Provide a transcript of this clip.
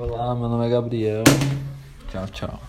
Olá, meu nome é Gabriel. Tchau, tchau.